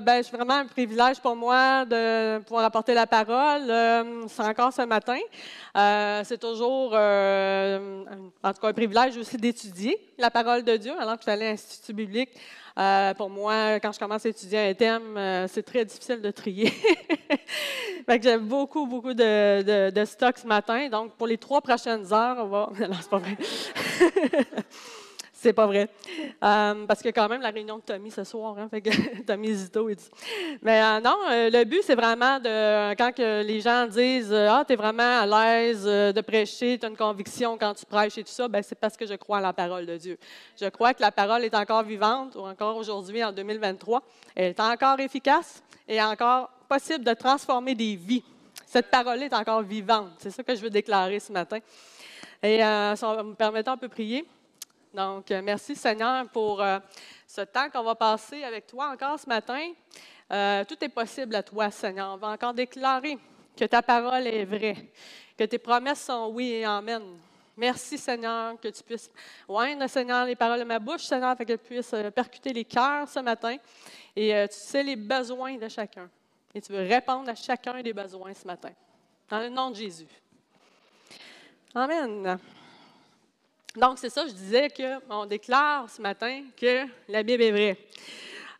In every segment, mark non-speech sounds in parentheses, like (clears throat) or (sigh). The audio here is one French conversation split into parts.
Ben, c'est vraiment un privilège pour moi de pouvoir apporter la parole. Euh, c'est encore ce matin. Euh, c'est toujours, en tout cas, un privilège aussi d'étudier la parole de Dieu, alors que je suis allée à l'Institut biblique. pour moi, quand je commence à étudier un thème, c'est très difficile de trier. (laughs) j'ai beaucoup, beaucoup de, de, stock ce matin. Donc, pour les trois prochaines heures, on va. (laughs) Non, c'est pas vrai. (laughs) C'est pas vrai. Euh, parce que quand même la réunion de Tommy ce soir, hein, fait que (laughs) Tommy Zito et tout. Mais euh, non, euh, le but, c'est vraiment de, quand que les gens disent Ah, tu es vraiment à l'aise de prêcher, tu as une conviction quand tu prêches et tout ça, ben, c'est parce que je crois à la parole de Dieu. Je crois que la parole est encore vivante, ou encore aujourd'hui, en 2023. Elle est encore efficace et encore possible de transformer des vies. Cette parole est encore vivante. C'est ça que je veux déclarer ce matin. Et ça me permettant, on peut prier. Donc, euh, merci Seigneur pour euh, ce temps qu'on va passer avec toi encore ce matin. Euh, tout est possible à toi, Seigneur. On va encore déclarer que ta parole est vraie, que tes promesses sont oui et amen. Merci, Seigneur, que tu puisses oindre, Seigneur, les paroles de ma bouche, Seigneur, afin qu'elles puissent percuter les cœurs ce matin. Et tu sais les besoins de chacun. Et tu veux répondre à chacun des besoins ce matin. Dans le nom de Jésus. Amen. Donc, c'est ça, je disais qu'on déclare ce matin que la Bible est vraie.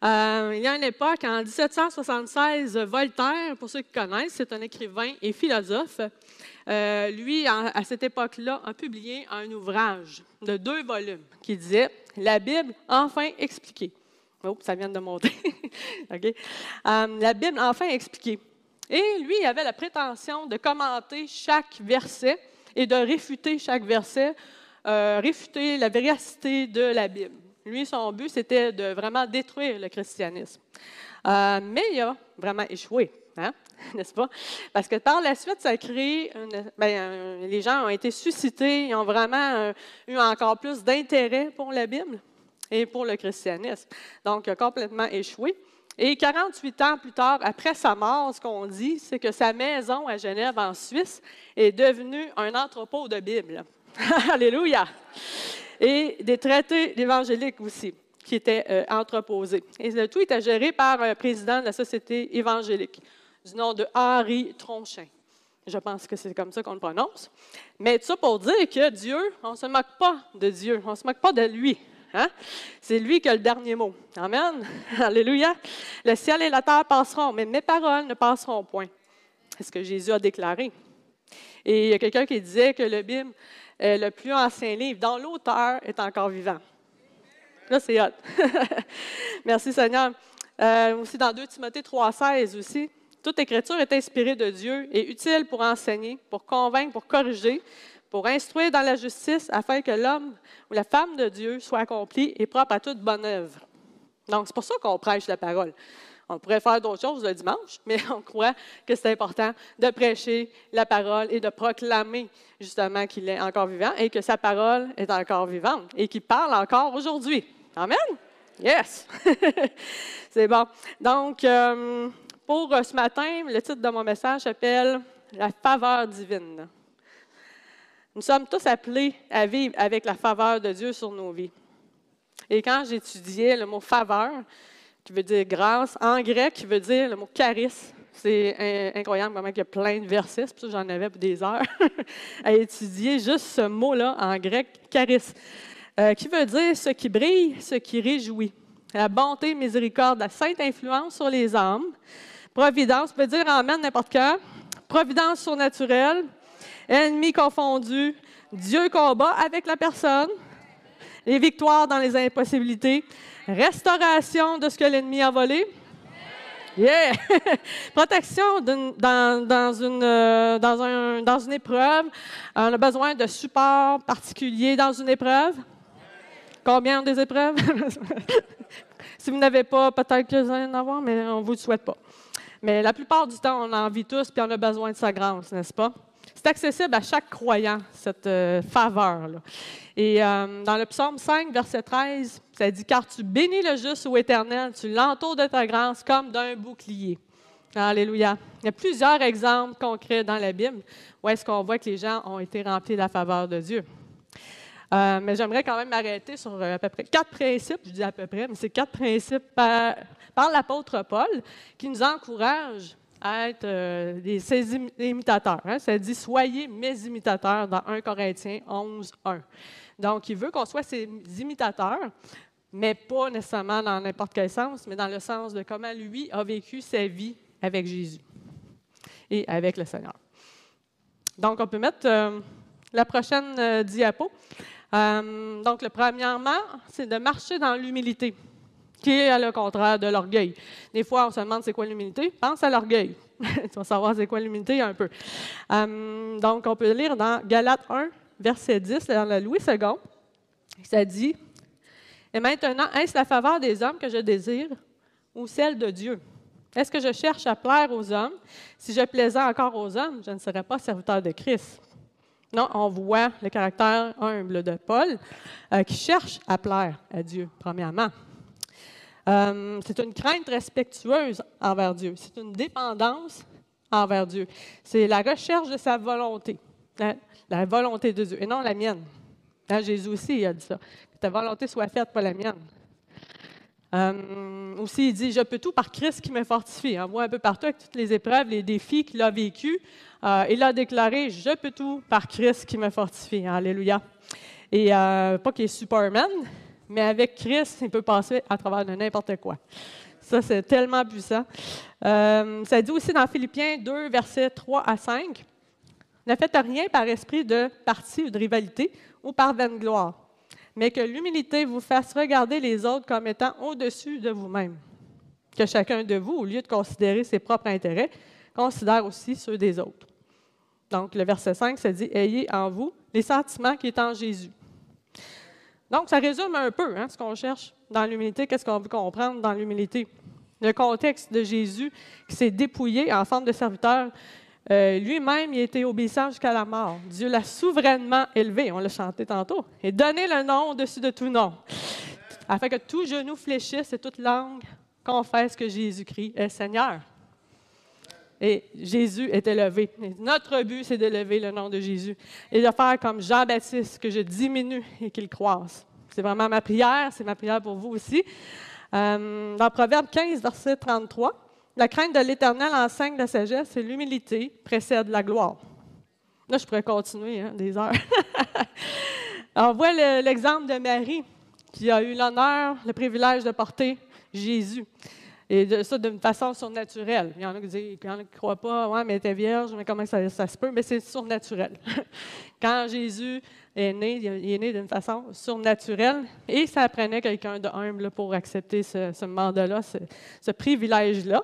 Euh, il y a une époque, en 1776, Voltaire, pour ceux qui connaissent, c'est un écrivain et philosophe. Euh, lui, à cette époque-là, a publié un ouvrage de deux volumes qui disait La Bible enfin expliquée. Oh, ça vient de monter. (laughs) OK. Euh, la Bible enfin expliquée. Et lui, il avait la prétention de commenter chaque verset et de réfuter chaque verset réfuter la véracité de la Bible. Lui, son but, c'était de vraiment détruire le christianisme. Euh, mais il a vraiment échoué, hein? (laughs) n'est-ce pas? Parce que par la suite, ça a créé, ben, les gens ont été suscités, ils ont vraiment euh, eu encore plus d'intérêt pour la Bible et pour le christianisme. Donc, il a complètement échoué. Et 48 ans plus tard, après sa mort, ce qu'on dit, c'est que sa maison à Genève, en Suisse, est devenue un entrepôt de Bible. (laughs) Alléluia. Et des traités évangéliques aussi, qui étaient euh, entreposés. Et le tout était géré par un président de la Société évangélique, du nom de Henri Tronchin. Je pense que c'est comme ça qu'on le prononce. Mais tout ça pour dire que Dieu, on ne se moque pas de Dieu, on ne se moque pas de lui. Hein? C'est lui qui a le dernier mot. Amen. (laughs) Alléluia. Le ciel et la terre passeront, mais mes paroles ne passeront point. C'est ce que Jésus a déclaré. Et il y a quelqu'un qui disait que le Bible euh, le plus ancien livre, dont l'auteur est encore vivant. Là, c'est hot. (laughs) Merci Seigneur. Euh, aussi dans 2 Timothée 3,16 aussi. Toute écriture est inspirée de Dieu et utile pour enseigner, pour convaincre, pour corriger, pour instruire dans la justice, afin que l'homme ou la femme de Dieu soit accompli et propre à toute bonne œuvre. Donc, c'est pour ça qu'on prêche la parole. On pourrait faire d'autres choses le dimanche, mais (laughs) on croit que c'est important de prêcher la parole et de proclamer justement qu'il est encore vivant et que sa parole est encore vivante et qu'il parle encore aujourd'hui. Amen? Yes! (laughs) c'est bon. Donc, euh, pour ce matin, le titre de mon message s'appelle La faveur divine. Nous sommes tous appelés à vivre avec la faveur de Dieu sur nos vies. Et quand j'étudiais le mot faveur, qui veut dire grâce. En grec, qui veut dire le mot charis. C'est incroyable comment il y a plein de versets, c'est j'en avais pour des heures (laughs) à étudier juste ce mot-là en grec, charis, euh, qui veut dire ce qui brille, ce qui réjouit. La bonté, miséricorde, la sainte influence sur les âmes. Providence peut dire emmène n'importe quand. Providence surnaturelle. Ennemi confondu. Dieu combat avec la personne. Les victoires dans les impossibilités. Restauration de ce que l'ennemi a volé. Yeah! (laughs) Protection dans, dans, une, euh, dans une épreuve. On a besoin de support particulier dans une épreuve. Combien ont des épreuves? (laughs) Si vous n'avez pas, peut-être que vous allez en avoir, mais on ne vous le souhaite pas. Mais la plupart du temps, on en vit tous, puis on a besoin de sa grâce, n'est-ce pas? C'est accessible à chaque croyant, cette euh, faveur-là. Et euh, dans le psaume 5, verset 13, ça dit Car tu bénis le juste ou éternel, tu l'entoures de ta grâce comme d'un bouclier. Alléluia. Il y a plusieurs exemples concrets dans la Bible où est-ce qu'on voit que les gens ont été remplis de la faveur de Dieu. Euh, mais j'aimerais quand même m'arrêter sur à peu près quatre principes, je dis à peu près, mais c'est quatre principes par, l'apôtre Paul qui nous encouragent à être euh, des, ses imitateurs. Hein. Ça dit Soyez mes imitateurs dans 1 Corinthiens 11, 1. Donc, il veut qu'on soit ses imitateurs, mais pas nécessairement dans n'importe quel sens, mais dans le sens de comment lui a vécu sa vie avec Jésus et avec le Seigneur. Donc, on peut mettre euh, la prochaine euh, diapo. donc, le premièrement, c'est de marcher dans l'humilité qui est le contraire de l'orgueil. Des fois, on se demande c'est quoi l'humilité? Pense à l'orgueil. (laughs) tu vas savoir c'est quoi l'humilité un peu. Euh, donc, on peut lire dans Galates 1, verset 10, dans la Louis II. Ça dit Et maintenant, est-ce la faveur des hommes que je désire ou celle de Dieu? Est-ce que je cherche à plaire aux hommes? Si je plaisais encore aux hommes, je ne serais pas serviteur de Christ. Non, on voit le caractère humble de Paul euh, qui cherche à plaire à Dieu, premièrement. Euh, c'est une crainte respectueuse envers Dieu. C'est une dépendance envers Dieu. C'est la recherche de sa volonté, la, volonté de Dieu, et non la mienne. Hein, Jésus aussi a dit ça. Ta volonté soit faite, pas la mienne. Euh, aussi, il dit Je peux tout par Christ qui me fortifie. On voit un peu partout avec toutes les épreuves, les défis qu'il a vécus. Euh, il a déclaré Je peux tout par Christ qui me fortifie. Alléluia. Et pas qu'il est Superman, mais avec Christ, il peut passer à travers de n'importe quoi. Ça, c'est tellement puissant. Euh, ça dit aussi dans Philippiens 2, versets 3 à 5, Ne faites rien par esprit de parti ou de rivalité ou par vaine gloire, mais que l'humilité vous fasse regarder les autres comme étant au-dessus de vous-même. Que chacun de vous, au lieu de considérer ses propres intérêts, considère aussi ceux des autres. Donc, le verset 5, ça dit Ayez en vous les sentiments qui sont en Jésus donc, ça résume un peu hein, ce qu'on cherche dans l'humilité, qu'est-ce qu'on veut comprendre dans l'humilité. Le contexte de Jésus qui s'est dépouillé en forme de serviteur, euh, lui-même, il a été obéissant jusqu'à la mort. Dieu l'a souverainement élevé, on l'a chanté tantôt, et donné le nom au-dessus de tout nom, afin que tout genou fléchisse et toute langue confesse que Jésus-Christ est Seigneur. Et Jésus est élevé. notre but, c'est d'élever le nom de Jésus et de faire comme Jean-Baptiste, que je diminue et qu'il croisse. C'est vraiment ma prière, c'est ma prière pour vous aussi. Euh, dans Proverbe 15, verset 33, la crainte de l'Éternel enseigne la sagesse et l'humilité précède la gloire. Là, je pourrais continuer hein, des heures. (laughs) On voit l'exemple de Marie, qui a eu l'honneur, le privilège de porter Jésus. Et ça d'une façon surnaturelle. Il y en a qui disent, il y en a qui ne croient pas, ouais, mais elle était vierge, mais comment ça, se peut? Mais c'est surnaturel. (laughs) Quand Jésus est né, il est né d'une façon surnaturelle et ça prenait quelqu'un de humble pour accepter ce, mandat-là, ce, privilège-là.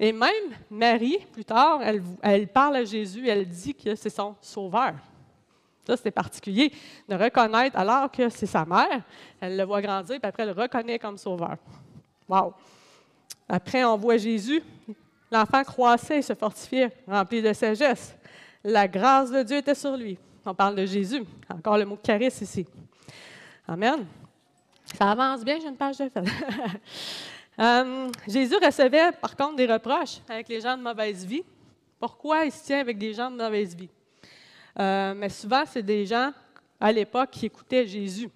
Et même Marie, plus tard, elle, parle à Jésus, elle dit que c'est son sauveur. Ça, c'est particulier de reconnaître, alors que c'est sa mère, elle le voit grandir, puis après, elle le reconnaît comme sauveur. Wow! Après, on voit Jésus. L'enfant croissait et se fortifiait, rempli de sagesse. La grâce de Dieu était sur lui. On parle de Jésus. Encore le mot charisme ici. Amen. Ça avance bien, j'ai une page de. (laughs) Euh, Jésus recevait par contre des reproches avec les gens de mauvaise vie. Pourquoi il se tient avec des gens de mauvaise vie? Euh, mais souvent, c'est des gens à l'époque qui écoutaient Jésus.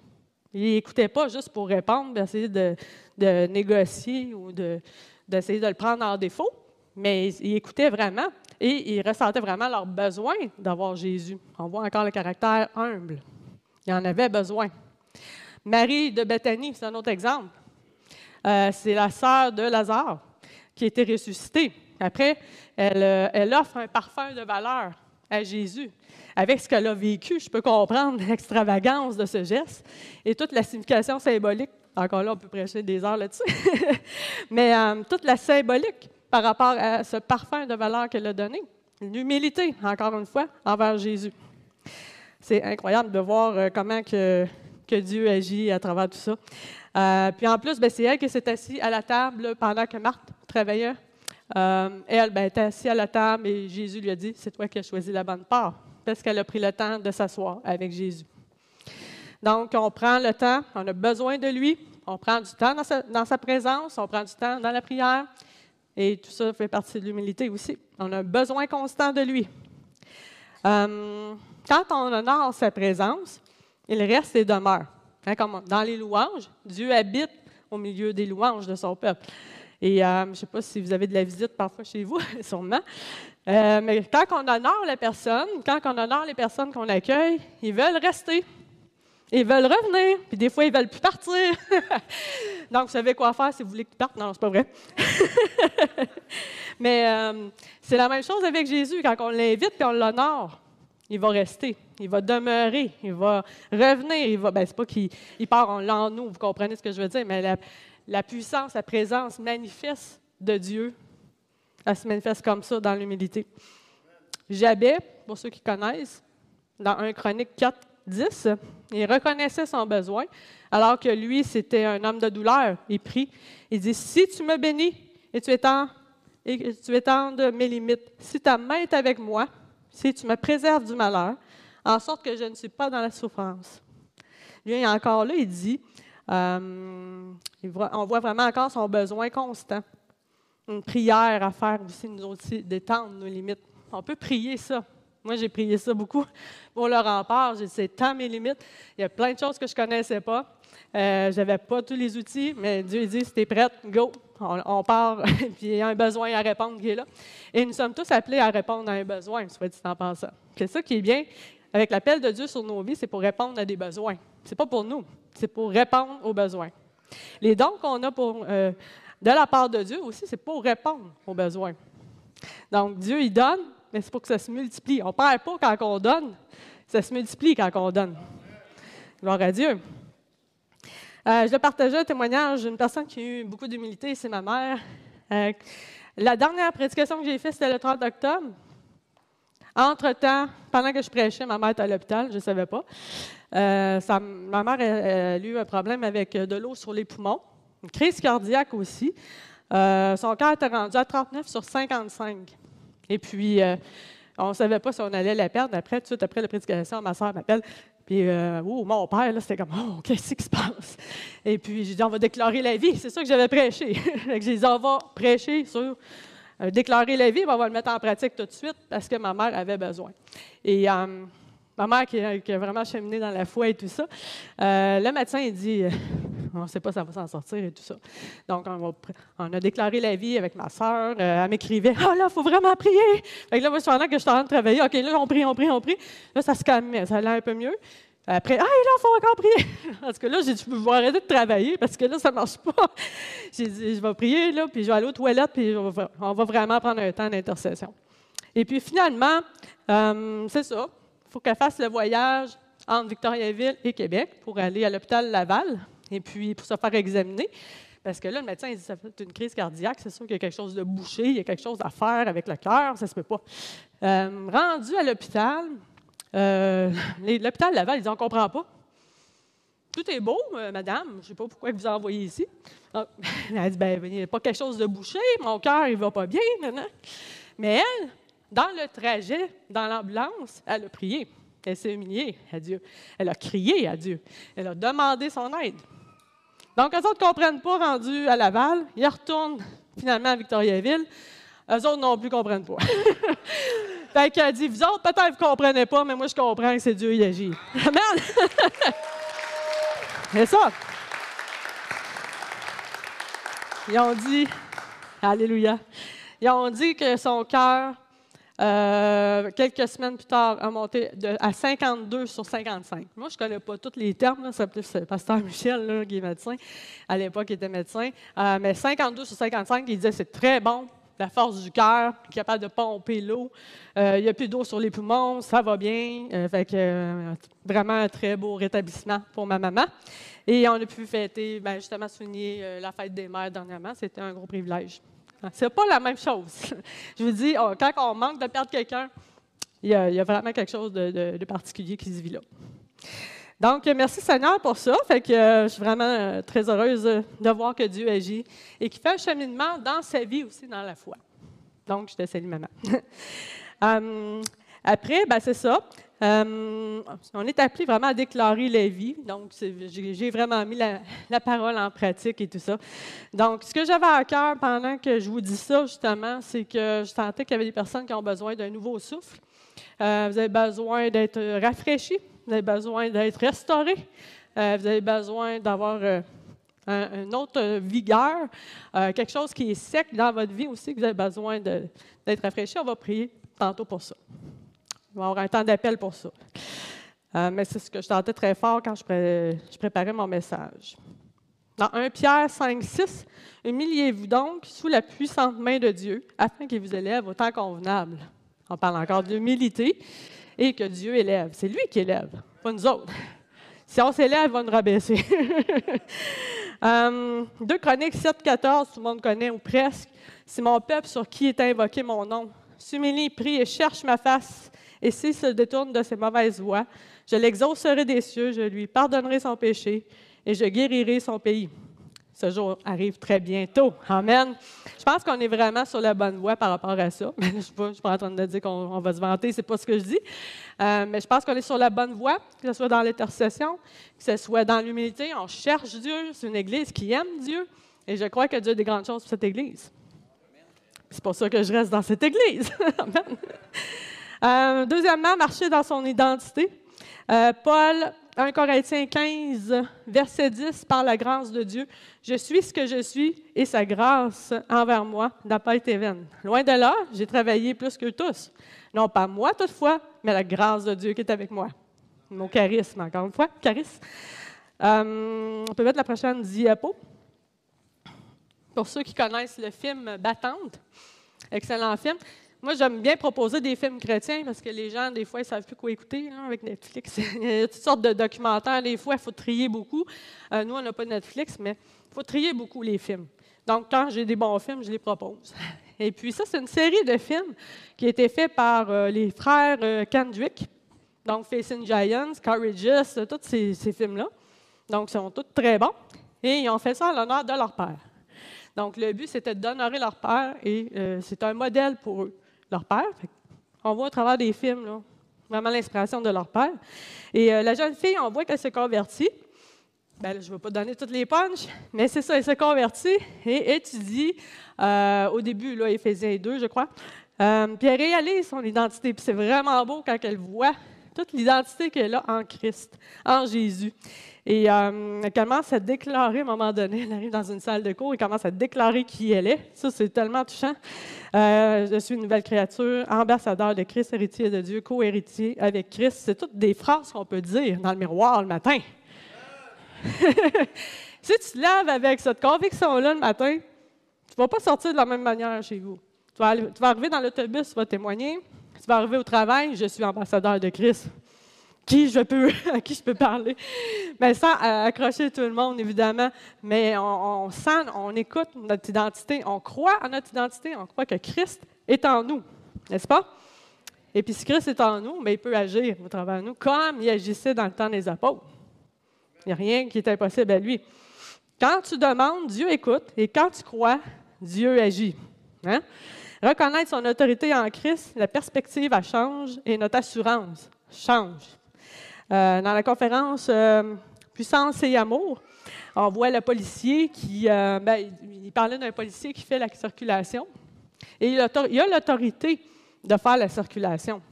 Ils n'écoutaient pas juste pour répondre, essayer de, de négocier ou d'essayer de, le prendre en défaut, mais ils, écoutaient vraiment et ils ressentaient vraiment leur besoin d'avoir Jésus. On voit encore le caractère humble. Ils en avaient besoin. Marie de Bethanie, c'est un autre exemple. Euh, c'est la sœur de Lazare qui a été ressuscitée. Après, elle, offre un parfum de valeur à Jésus. Avec ce qu'elle a vécu, je peux comprendre (laughs) l'extravagance de ce geste et toute la signification symbolique encore là, on peut prêcher des heures là-dessus. (laughs) Mais euh, toute la symbolique par rapport à ce parfum de valeur qu'elle a donné, l'humilité, encore une fois, envers Jésus. C'est incroyable de voir euh, comment que, que Dieu agit à travers tout ça. Euh, puis en plus, ben, c'est elle qui s'est assise à la table pendant que Marthe travaillait. Euh, elle ben, était assise à la table et Jésus lui a dit C'est toi qui as choisi la bonne part, parce qu'elle a pris le temps de s'asseoir avec Jésus. Donc, on prend le temps, on a besoin de lui, on prend du temps dans sa, présence, on prend du temps dans la prière, et tout ça fait partie de l'humilité aussi. On a un besoin constant de lui. Euh, quand on honore sa présence, il reste et demeure. Hein, dans les louanges, Dieu habite au milieu des louanges de son peuple. Et euh, je ne sais pas si vous avez de la visite parfois chez vous, (laughs) sûrement. Euh, mais quand on honore la personne, quand on honore les personnes qu'on accueille, ils veulent rester. Ils veulent revenir, puis des fois, ils veulent plus partir. (laughs) Donc, vous savez quoi faire si vous voulez qu'ils partent? Non, c'est pas vrai. (laughs) Mais euh, c'est la même chose avec Jésus. Quand on l'invite et on l'honore, il va rester, il va demeurer, il va revenir. Il va, ben, c'est pas qu'il part en nous, vous comprenez ce que je veux dire, mais la, puissance, la présence manifeste de Dieu, elle se manifeste comme ça dans l'humilité. Jabez, pour ceux qui connaissent, dans 1 Chronique 4, 10, il reconnaissait son besoin, alors que lui, c'était un homme de douleur. Il prie. Il dit Si tu me bénis et tu étends, et tu mes limites, si ta main est avec moi, si tu me préserves du malheur, en sorte que je ne suis pas dans la souffrance. Lui, encore là, il dit euh, on voit vraiment encore son besoin constant. Une prière à faire aussi, nous aussi, d'étendre nos limites. On peut prier ça. Moi, j'ai prié ça beaucoup (laughs) pour le rempart. J'ai c'est tant mes limites. Il y a plein de choses que je ne connaissais pas. Euh, je n'avais pas tous les outils, mais Dieu dit si tu es prête, go, on, part. (laughs) puis il y a un besoin à répondre qui est là. Et nous sommes tous appelés à répondre à un besoin, soit dit en pensant. C'est ça qui est bien avec l'appel de Dieu sur nos vies, c'est pour répondre à des besoins. Ce n'est pas pour nous, c'est pour répondre aux besoins. Les dons qu'on a pour, euh, de la part de Dieu aussi, c'est pour répondre aux besoins. Donc, Dieu, il donne, mais c'est pour que ça se multiplie. On ne perd pas quand on donne, ça se multiplie quand on donne. Gloire à Dieu. Euh, je vais partager un témoignage d'une personne qui a eu beaucoup d'humilité, c'est ma mère. Euh, la dernière prédication que j'ai faite, c'était le 30 octobre. Entre-temps, pendant que je prêchais, ma mère était à l'hôpital, je ne savais pas. Euh, ma mère a, eu un problème avec de l'eau sur les poumons, une crise cardiaque aussi. son cœur était rendu à 39 sur 55. Et puis, euh, on ne savait pas si on allait la perdre. Après, tout de suite après la prédication, ma soeur m'appelle. Puis, euh, oh, mon père, c'était comme, oh, (laughs) qu'est-ce qui se passe? Et puis, j'ai dit, on va déclarer la vie. C'est ça que j'avais prêché. (laughs) j'ai dit, on va prêcher sur euh, déclarer la vie, on va le mettre en pratique tout de suite parce que ma mère avait besoin. Et ma mère qui, a vraiment cheminé dans la foi et tout ça, le médecin, il dit, on ne sait pas si ça va s'en sortir et tout ça. Donc, on, a déclaré la vie avec ma soeur. Euh, elle m'écrivait Ah oh là, il faut vraiment prier. Fait que là, moi, suis que je suis en train de travailler. OK, là, on prie, on prie, on prie. Là, ça se calmait, ça allait un peu mieux. Après, ah, là, il faut encore prier. (laughs) Parce que là, j'ai dit, je vais arrêter de travailler parce que là, ça ne marche pas. J'ai dit, je vais prier, là, puis je vais aller aux toilettes, puis on va vraiment prendre un temps d'intercession. Et puis finalement, euh, c'est ça. Faut qu'elle fasse le voyage entre Victoriaville et Québec pour aller à l'hôpital Laval et puis pour se faire examiner. Parce que là, le médecin il dit ça fait une crise cardiaque, c'est sûr qu'il y a quelque chose de bouché, il y a quelque chose à faire avec le cœur, ça se peut pas. Euh, rendu à l'hôpital, euh, l'hôpital Laval, il dit on comprend pas. Tout est beau, euh, madame, je ne sais pas pourquoi vous envoyez ici. (laughs) elle a dit ben, il n'y a pas quelque chose de bouché, mon cœur, il va pas bien maintenant. Mais elle, dans le trajet, dans l'ambulance, elle a prié. Elle s'est humiliée à Dieu. Elle a crié à Dieu. Elle a demandé son aide. Donc, eux autres ne comprennent pas, rendus à Laval. Ils retournent finalement à Victoriaville. Eux autres non plus ne comprennent pas. (laughs) fait qu'elle dit, vous autres, peut-être vous ne comprenez pas, mais moi, je comprends que c'est Dieu qui agit. (laughs) Amen! (laughs) c'est ça. Ils ont dit, Alléluia, ils ont dit que son cœur euh, quelques semaines plus tard, a monté à 52 sur 55. Moi, je ne connais pas tous les termes. C'est plus Pasteur Michel, qui est médecin. À l'époque, il était médecin. Euh, mais 52 sur 55, il disait c'est très bon. La force du cœur, capable de pomper l'eau. Euh, il n'y a plus d'eau sur les poumons, ça va bien. fait que, vraiment un très beau rétablissement pour ma maman. Et on a pu fêter, ben, justement, souligner la fête des mères dernièrement. C'était un gros privilège. C'est pas la même chose. (laughs) Je vous dis, quand on manque de perdre quelqu'un, il y, a, vraiment quelque chose de, particulier qui se vit là. Donc, merci Seigneur pour ça. Euh, je suis vraiment euh, très heureuse de voir que Dieu agit et qu'il fait un cheminement dans sa vie aussi, dans la foi. Donc, je te salue, maman. Hum, (laughs) après, ben, c'est ça. Hum, on est appelé vraiment à déclarer la vie. Donc, j'ai vraiment mis la, parole en pratique et tout ça. Donc, ce que j'avais à cœur pendant que je vous dis ça, justement, c'est que je sentais qu'il y avait des personnes qui ont besoin d'un nouveau souffle. Euh, vous avez besoin d'être rafraîchis vous avez besoin d'être restauré, euh, vous avez besoin d'avoir euh, un, autre vigueur, euh, quelque chose qui est sec dans votre vie aussi, que vous avez besoin d'être rafraîchi. On va prier tantôt pour ça. On va avoir un temps d'appel pour ça. mais c'est ce que je tentais très fort quand je, préparais mon message. Dans 1 Pierre 5, 6, humiliez-vous donc sous la puissante main de Dieu afin qu'il vous élève au temps convenable. On parle encore d'humilité et que Dieu élève. C'est lui qui élève, pas nous autres. Si on s'élève, il va nous rabaisser. 2 (laughs) euh, Chroniques 7, 14, tout le monde connaît ou presque. C'est mon peuple sur qui est invoqué mon nom. S'humilie, prie et cherche ma face. Et s'il se détourne de ses mauvaises voies, je l'exaucerai des cieux, je lui pardonnerai son péché et je guérirai son pays ce jour arrive très bientôt. Amen. Je pense qu'on est vraiment sur la bonne voie par rapport à ça. (laughs) je ne suis, pas en train de dire qu'on va se vanter, c'est pas ce que je dis. Euh, mais je pense qu'on est sur la bonne voie, que ce soit dans l'intercession, que ce soit dans l'humilité. On cherche Dieu. C'est une Église qui aime Dieu. Et je crois que Dieu a des grandes choses pour cette Église. C'est pour ça que je reste dans cette Église. (laughs) Amen. Euh, deuxièmement, marcher dans son identité. Euh, Paul 1 Corinthiens 15, verset 10, par la grâce de Dieu, je suis ce que je suis et sa grâce envers moi n'a pas été vaine. Loin de là, j'ai travaillé plus que tous. Non pas moi toutefois, mais la grâce de Dieu qui est avec moi. Mon charisme, encore une fois, charisme. Euh, on peut mettre la prochaine diapo. Pour ceux qui connaissent le film Battante, excellent film. Moi, j'aime bien proposer des films chrétiens parce que les gens, des fois, ils ne savent plus quoi écouter avec Netflix. (laughs) il y a toutes sortes de documentaires. Des fois, il faut trier beaucoup. Euh, nous, on n'a pas Netflix, mais il faut trier beaucoup les films. Donc, quand j'ai des bons films, je les propose. (laughs) Et puis, ça, c'est une série de films qui a été faite par euh, les frères euh, Kendrick, donc Facing Giants, Courageous, tous ces, ces films-là. Donc, ils sont tous très bons. Et ils ont fait ça en l'honneur de leur père. Donc, le but, c'était d'honorer leur père et c'est un modèle pour eux leur père. On voit au travers des films, vraiment l'inspiration de leur père. Et euh, la jeune fille, on voit qu'elle se convertit. Ben, je ne vais pas donner toutes les punches, mais c'est ça, elle se convertit et étudie euh, au début, là, Éphésiens 2, je crois. Euh, puis elle réalise son identité. Puis c'est vraiment beau quand elle voit toute l'identité qu'elle a en Christ, en Jésus. Et euh, elle commence à déclarer à un moment donné, elle arrive dans une salle de cours, elle commence à déclarer qui elle est. Ça, c'est tellement touchant. Euh, je suis une nouvelle créature, ambassadeur de Christ, héritier de Dieu, co-héritier avec Christ. C'est toutes des phrases qu'on peut dire dans le miroir le matin. (laughs) si tu te lèves avec cette conviction-là le matin, tu ne vas pas sortir de la même manière chez vous. Tu vas, tu vas arriver dans l'autobus, tu vas témoigner. Tu vas arriver au travail, je suis ambassadeur de Christ qui je peux, (laughs) à qui je peux parler? Mais sans euh, accrocher tout le monde, évidemment. Mais on, sent, on écoute notre identité, on croit à notre identité, on croit que Christ est en nous, n'est-ce pas? Et puis si Christ est en nous, mais il peut agir au travers de nous comme il agissait dans le temps des apôtres. Il n'y a rien qui est impossible à lui. Quand tu demandes, Dieu écoute, et quand tu crois, Dieu agit. Hein? Reconnaître son autorité en Christ, la perspective change et notre assurance change. Euh, dans la conférence euh, Puissance et amour, on voit le policier qui, euh, ben, il parlait d'un policier qui fait la circulation. Et il a l'autorité de faire la circulation.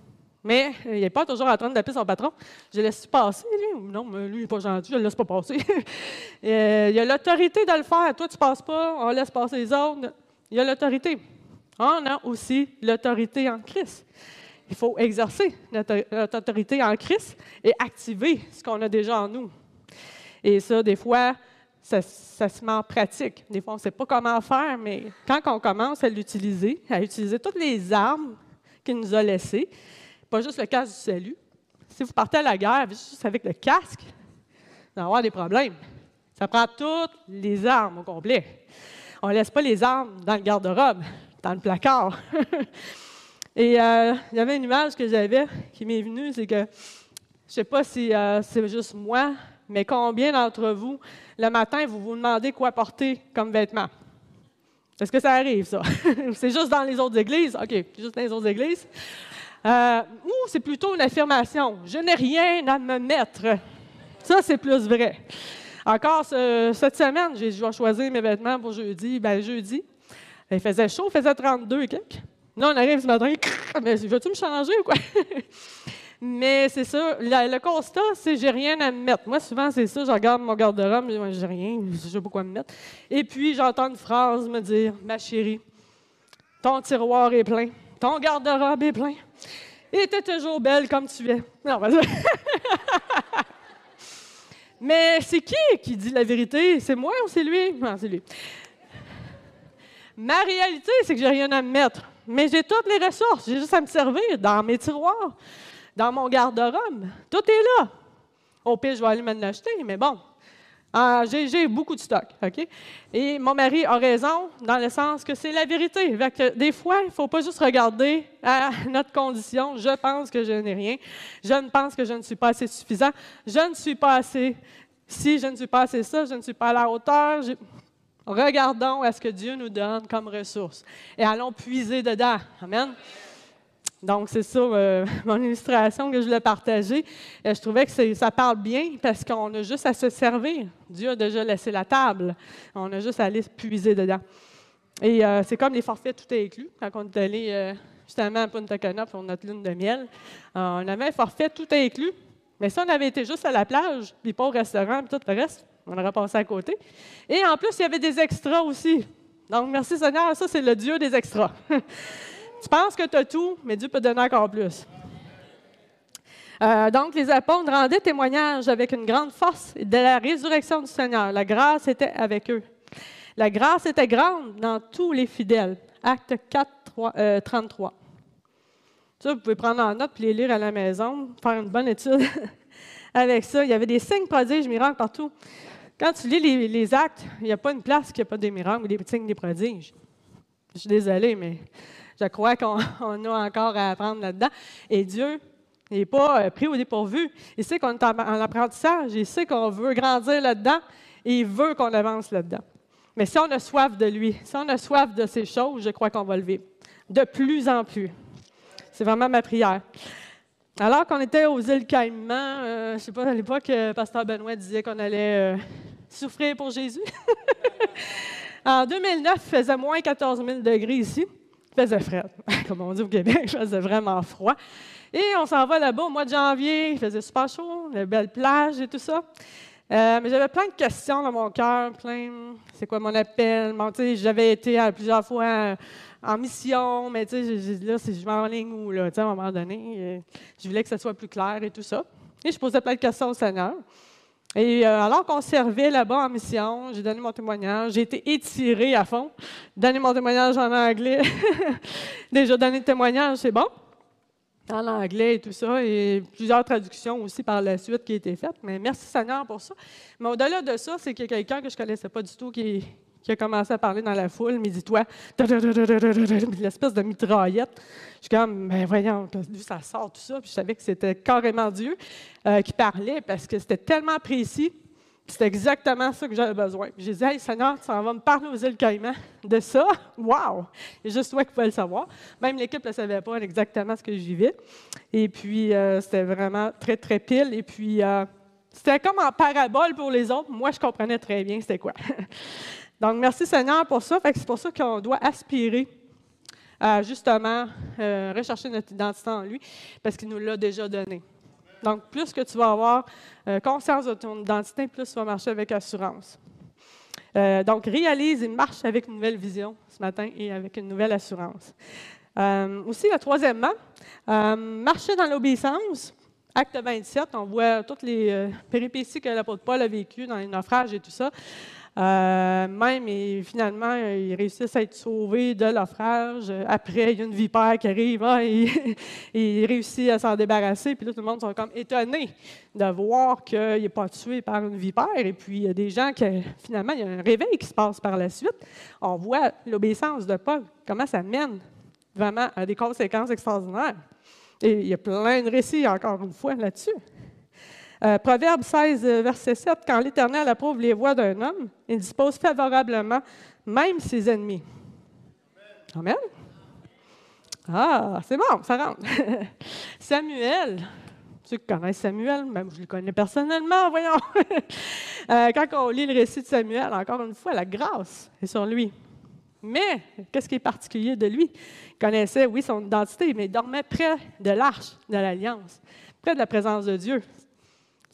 Mais il n'est pas toujours en train d'appeler son patron. Je laisse passer, lui. Non, mais lui, il n'est pas gentil, je ne le laisse pas passer. (laughs) il a l'autorité de le faire. Toi, tu ne passes pas, on laisse passer les autres. Il a l'autorité. On a aussi l'autorité en Christ. Il faut exercer notre, autorité en Christ et activer ce qu'on a déjà en nous. Et ça, des fois, ça, se met en pratique. Des fois, on ne sait pas comment faire, mais quand on commence à l'utiliser, à utiliser toutes les armes qu'il nous a laissées, pas juste le casque du salut. Si vous partez à la guerre juste avec le casque, vous allez avoir des problèmes. Ça prend toutes les armes au complet. On ne laisse pas les armes dans le garde-robe, dans le placard. (laughs) Et euh, il y avait une image que j'avais qui m'est venue, c'est que Je ne sais pas si euh, c'est juste moi, mais combien d'entre vous, le matin, vous vous demandez quoi porter comme vêtements? Est-ce que ça arrive, ça? (laughs) c'est juste dans les autres églises? OK, juste dans les autres églises. Euh, ou c'est plutôt une affirmation. Je n'ai rien à me mettre. Ça, c'est plus vrai. Encore cette semaine, j'ai choisi mes vêtements pour jeudi. Ben, jeudi, il faisait chaud, il faisait 32 et quelques. Là, on arrive ce matin, (laughs) mais veux-tu me changer ou quoi? (laughs) mais c'est ça, le, constat, c'est j'ai rien à me mettre. Moi, souvent, c'est ça, je regarde mon garde-robe, j'ai rien, je sais pas quoi me mettre. Et puis, j'entends une phrase me dire, ma chérie, ton tiroir est plein, ton garde-robe est plein, et tu es toujours belle comme tu es. Non, (laughs) Mais c'est qui qui dit la vérité? C'est moi ou c'est lui? Non, c'est lui. Ma réalité, c'est que j'ai rien à me mettre. Mais j'ai toutes les ressources. J'ai juste à me servir dans mes tiroirs, dans mon garde-robe. Tout est là. Au pire, je vais aller me l'acheter, mais bon. Ah, j'ai beaucoup de stock, OK? Et mon mari a raison dans le sens que c'est la vérité. des fois, il ne faut pas juste regarder à (laughs) notre condition. Je pense que je n'ai rien. Je ne pense que je ne suis pas assez suffisant. Je ne suis pas assez. Si je ne suis pas assez ça, je ne suis pas à la hauteur. Regardons à ce que Dieu nous donne comme ressources et allons puiser dedans. Amen. Donc, c'est ça euh, (laughs) mon illustration que je l'ai partagée. Euh, je trouvais que ça parle bien parce qu'on a juste à se servir. Dieu a déjà laissé la table. On a juste à aller puiser dedans. Et euh, c'est comme les forfaits, tout est inclus. Quand on est allé justement à Punta Cana pour notre lune de miel, on avait un forfait, tout est inclus. Mais si on avait été juste à la plage, puis pas au restaurant, puis tout le reste, on aurait passé à côté. Et en plus, il y avait des extras aussi. Donc, merci Seigneur, ça, c'est le Dieu des extras. (laughs) tu penses que tu as tout, mais Dieu peut donner encore plus. Euh, donc, les apôtres rendaient témoignage avec une grande force de la résurrection du Seigneur. La grâce était avec eux. La grâce était grande dans tous les fidèles. Acte 4, 33. Ça, vous pouvez prendre en note et les lire à la maison, faire une bonne étude (laughs) avec ça. Il y avait des signes prodiges, miracles partout. Quand tu lis les, actes, il n'y a pas une place qui n'a pas des miracles ou des signes, des prodiges. Je suis désolée, mais je crois qu'on (laughs) a encore à apprendre là-dedans. Et Dieu n'est pas euh, pris au dépourvu. Il sait qu'on est en, apprentissage, il sait qu'on veut grandir là-dedans et il veut qu'on avance là-dedans. Mais si on a soif de lui, si on a soif de ces choses, je crois qu'on va le vivre de plus en plus. C'est vraiment ma prière. Alors qu'on était aux îles Caïmans, euh, je ne sais pas, à l'époque, euh, Pasteur Benoît disait qu'on allait souffrir pour Jésus. (laughs) en 2009, il faisait moins 14 000 degrés ici. Il faisait frais, (laughs) comme on dit au Québec, il faisait vraiment froid. Et on s'en va là-bas au mois de janvier, il faisait super chaud, les belles plages et tout ça. Euh, mais j'avais plein de questions dans mon cœur, plein, c'est quoi mon appel? j'avais été plusieurs fois euh, en mission, mais là, je m'en ligne où, là, à un moment donné, euh, je voulais que ça soit plus clair et tout ça. Et je posais plein de questions au Seigneur. Et euh, alors qu'on servait là-bas en mission, j'ai donné mon témoignage. J'ai été étirée à fond. Donner mon témoignage en anglais. (laughs) Déjà donné le témoignage, c'est bon. En anglais et tout ça, et plusieurs traductions aussi par la suite qui ont été faites. Mais merci Seigneur pour ça. Mais au-delà de ça, c'est qu'il y a quelqu'un que je ne connaissais pas du tout qui, qui a commencé à parler dans la foule, mais dis-toi, (laughs) l'espèce de mitraillette. Je suis comme, ben voyons, ça sort tout ça. Puis je savais que c'était carrément Dieu euh, qui parlait parce que c'était tellement précis. C'était exactement ça que j'avais besoin. J'ai dit, hey Seigneur, tu vas me parler aux îles Caïmans de ça? Wow! Et juste toi qui pouvais le savoir. Même l'équipe ne savait pas exactement ce que je vivais. Et puis, euh, c'était vraiment très, très pile. Et puis, euh, c'était comme en parabole pour les autres. Moi, je comprenais très bien c'était quoi. (laughs) Donc, merci Seigneur pour ça. c'est pour ça qu'on doit aspirer à justement euh, rechercher notre identité en lui, parce qu'il nous l'a déjà donné. Donc, plus que tu vas avoir euh, conscience de ton identité, plus tu vas marcher avec assurance. Euh, donc, réalise et marche avec une nouvelle vision ce matin et avec une nouvelle assurance. aussi, troisièmement, marcher dans l'obéissance. Acte 27, on voit toutes les péripéties que l'apôtre Paul a vécues dans les naufrages et tout ça. Euh, même, finalement, ils réussissent à être sauvés de naufrage. Après, il y a une vipère qui arrive, et, (laughs) il réussit à s'en débarrasser. Puis là, tout le monde sont comme étonnés de voir qu'il n'est pas tué par une vipère. Et puis, il y a des gens qui, finalement, il y a un réveil qui se passe par la suite. On voit l'obéissance de Paul, comment ça mène vraiment à des conséquences extraordinaires. Et il y a plein de récits, encore une fois, là-dessus. Euh, Proverbe 16, verset 7, Quand l'Éternel approuve les voies d'un homme, il dispose favorablement même ses ennemis. Amen. Ah, c'est bon, ça rentre. (laughs) Samuel, ceux qui connaissent Samuel, même je le connais personnellement, voyons. (laughs) Euh, quand on lit le récit de Samuel, encore une fois, la grâce est sur lui. Mais, qu'est-ce qui est particulier de lui? Il connaissait, oui, son identité, mais il dormait près de l'arche de l'Alliance, près de la présence de Dieu.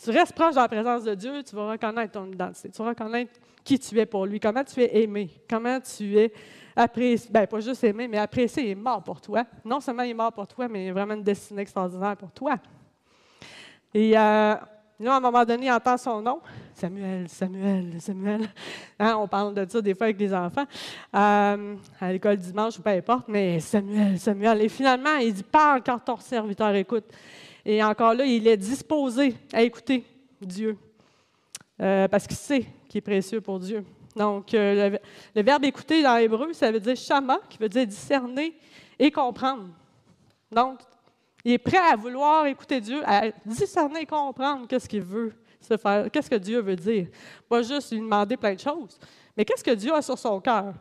Tu restes proche de la présence de Dieu, tu vas reconnaître ton identité, tu vas reconnaître qui tu es pour lui, comment tu es aimé, comment tu es apprécié, bien pas juste aimé, mais apprécié, est mort pour toi. Non seulement il est mort pour toi, mais il est vraiment une destinée extraordinaire pour toi. Et euh, là, à un moment donné, il entend son nom. Samuel, Samuel, Samuel. Hein, on parle de ça des fois avec les enfants, euh, à l'école dimanche ou peu importe, mais Samuel, Samuel. Et finalement, il dit Parle quand ton serviteur écoute. Et encore là, il est disposé à écouter Dieu, euh, parce qu'il sait qu'il est précieux pour Dieu. Donc, le, le, verbe écouter dans l'hébreu, ça veut dire shama, qui veut dire discerner et comprendre. Donc, il est prêt à vouloir écouter Dieu, à discerner et comprendre qu'est-ce qu'il veut se faire, qu'est-ce que Dieu veut dire. Pas juste lui demander plein de choses, mais qu'est-ce que Dieu a sur son cœur?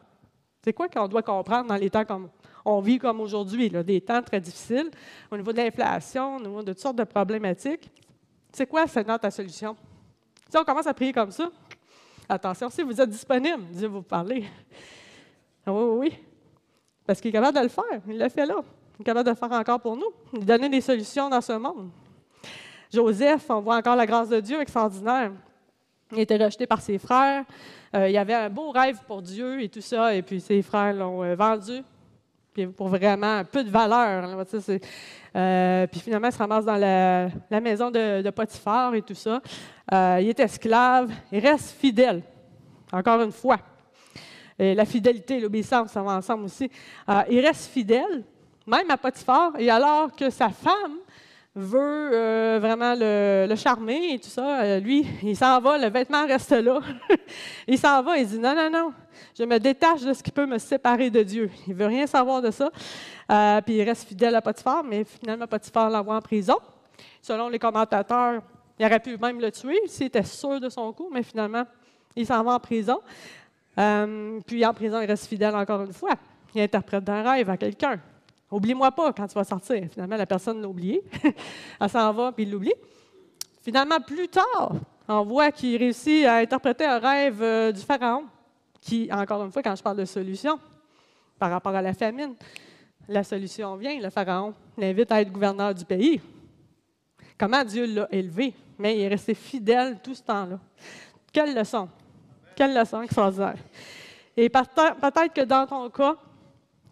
C'est quoi qu'on doit comprendre dans les temps comme on vit comme aujourd'hui, des temps très difficiles, au niveau de l'inflation, au niveau de toutes sortes de problématiques. C'est quoi, Seigneur, ta solution? Si on commence à prier comme ça, attention, si vous êtes disponible, Dieu vous parler. Oui, oui, oui. Parce qu'il est capable de le faire. Il l'a fait là est capable de faire encore pour nous, de donner des solutions dans ce monde. Joseph, on voit encore la grâce de Dieu extraordinaire. Il était rejeté par ses frères. Euh, il avait un beau rêve pour Dieu et tout ça, et puis ses frères l'ont euh, vendu pour vraiment un peu de valeur. Euh, puis finalement, il se ramasse dans la, maison de, de, Potiphar et tout ça. il est esclave, il reste fidèle, encore une fois. Et la fidélité et l'obéissance, ça va ensemble aussi. il reste fidèle, même à Potiphar, et alors que sa femme veut euh, vraiment le, charmer et tout ça, euh, lui, il s'en va, le vêtement reste là. (laughs) il s'en va, il dit non, non, non, je me détache de ce qui peut me séparer de Dieu. Il veut rien savoir de ça. Euh, puis il reste fidèle à Potiphar, mais finalement, Potiphar l'envoie en prison. Selon les commentateurs, il aurait pu même le tuer s'il était sûr de son coup, mais finalement, il s'en va en prison. puis en prison, il reste fidèle encore une fois. Il interprète un rêve à quelqu'un. Oublie-moi pas quand tu vas sortir. Finalement, la personne l'a oublié. (laughs) Elle s'en va, puis il l'oublie. Finalement, plus tard, on voit qu'il réussit à interpréter un rêve euh, du pharaon, qui, encore une fois, quand je parle de solution, par rapport à la famine, la solution vient, le pharaon l'invite à être gouverneur du pays. Comment Dieu l'a élevé, mais il est resté fidèle tout ce temps-là. Quelle leçon! Quelle leçon extraordinaire! Et peut-être que dans ton cas,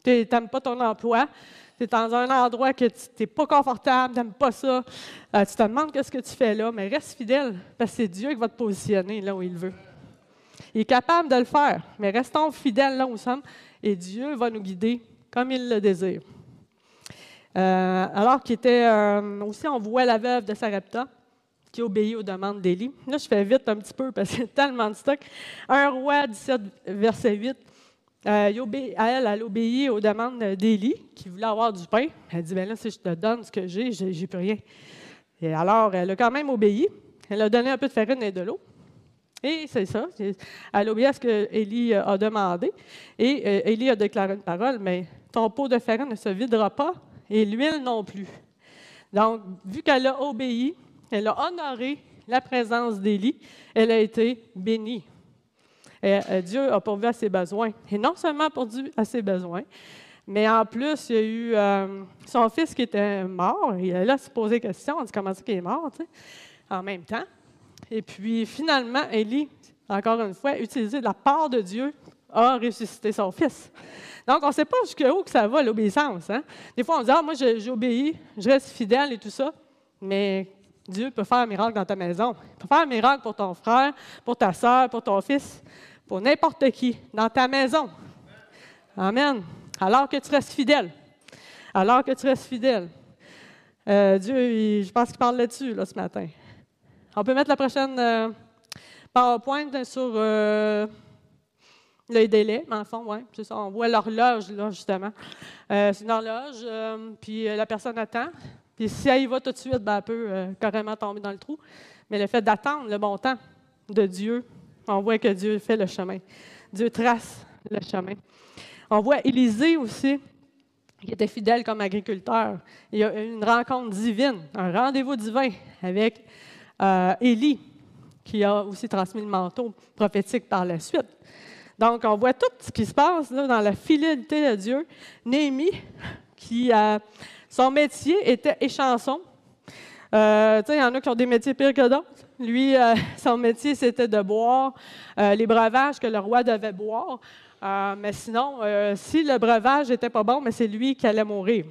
tu n'aimes pas ton emploi, tu es dans un endroit que tu n'es pas confortable, tu n'aimes pas ça, euh, tu te demandes qu'est-ce que tu fais là, mais reste fidèle, parce que c'est Dieu qui va te positionner là où il veut. Il est capable de le faire, mais restons fidèles là où nous sommes, et Dieu va nous guider comme il le désire. Euh, alors qu'il était euh, aussi, on voit la veuve de Sarepta qui obéit aux demandes d'Élie. Là, je fais vite un petit peu parce qu'il y a tellement de stock. Un roi 17, verset 8. Euh, elle, elle obéit aux demandes d'Élie, qui voulait avoir du pain. Elle dit, bien là, si je te donne ce que j'ai, j'ai plus rien. Alors, elle a quand même obéi. Elle a donné un peu de farine et de l'eau. Et c'est ça. Elle a obéi à ce que Élie a demandé. Et euh, Élie a déclaré une parole, mais ton pot de farine ne se videra pas et l'huile non plus. Donc, vu qu'elle a obéi, elle a honoré la présence d'Élie, elle a été bénie. Euh, Dieu a pourvu à ses besoins. Et non seulement pourvu à ses besoins, mais en plus, il y a eu euh, son fils qui était mort. Il a là se poser des questions. On dit comment c'est qu'il est mort, tu sais, en même temps. Et puis finalement, Élie, encore une fois, utilisé de la part de Dieu, a ressuscité son fils. Donc, on ne sait pas jusqu'où que ça va, l'obéissance. Hein? Des fois, on dit, ah, moi, j'obéis, je reste fidèle et tout ça. Mais Dieu peut faire un miracle dans ta maison. Il peut faire un miracle pour ton frère, pour ta soeur, pour ton fils pour n'importe qui, dans ta maison. Amen. Alors que tu restes fidèle. Alors que tu restes fidèle. Euh, Dieu, je pense qu'il parle là-dessus là, ce matin. On peut mettre la prochaine euh, PowerPoint sur euh, le délai, mais en fond, oui, c'est ça. On voit l'horloge, là, justement. C'est une horloge, puis la personne attend. Puis si elle y va tout de suite, ben, elle peut carrément tomber dans le trou. mais le fait d'attendre le bon temps de Dieu, on voit que Dieu fait le chemin. Dieu trace le chemin. On voit Élisée aussi, qui était fidèle comme agriculteur. Il y a eu une rencontre divine, un rendez-vous divin avec euh, Élie, qui a aussi transmis le manteau prophétique par la suite. Donc, on voit tout ce qui se passe dans la fidélité de Dieu. Néhémie, qui, euh, son métier était échanson. Euh, il y en a qui ont des métiers pires que d'autres. Lui, euh, (laughs) son métier, c'était de boire euh, les breuvages que le roi devait boire. mais sinon, si le breuvage n'était pas bon, c'est lui qui allait mourir.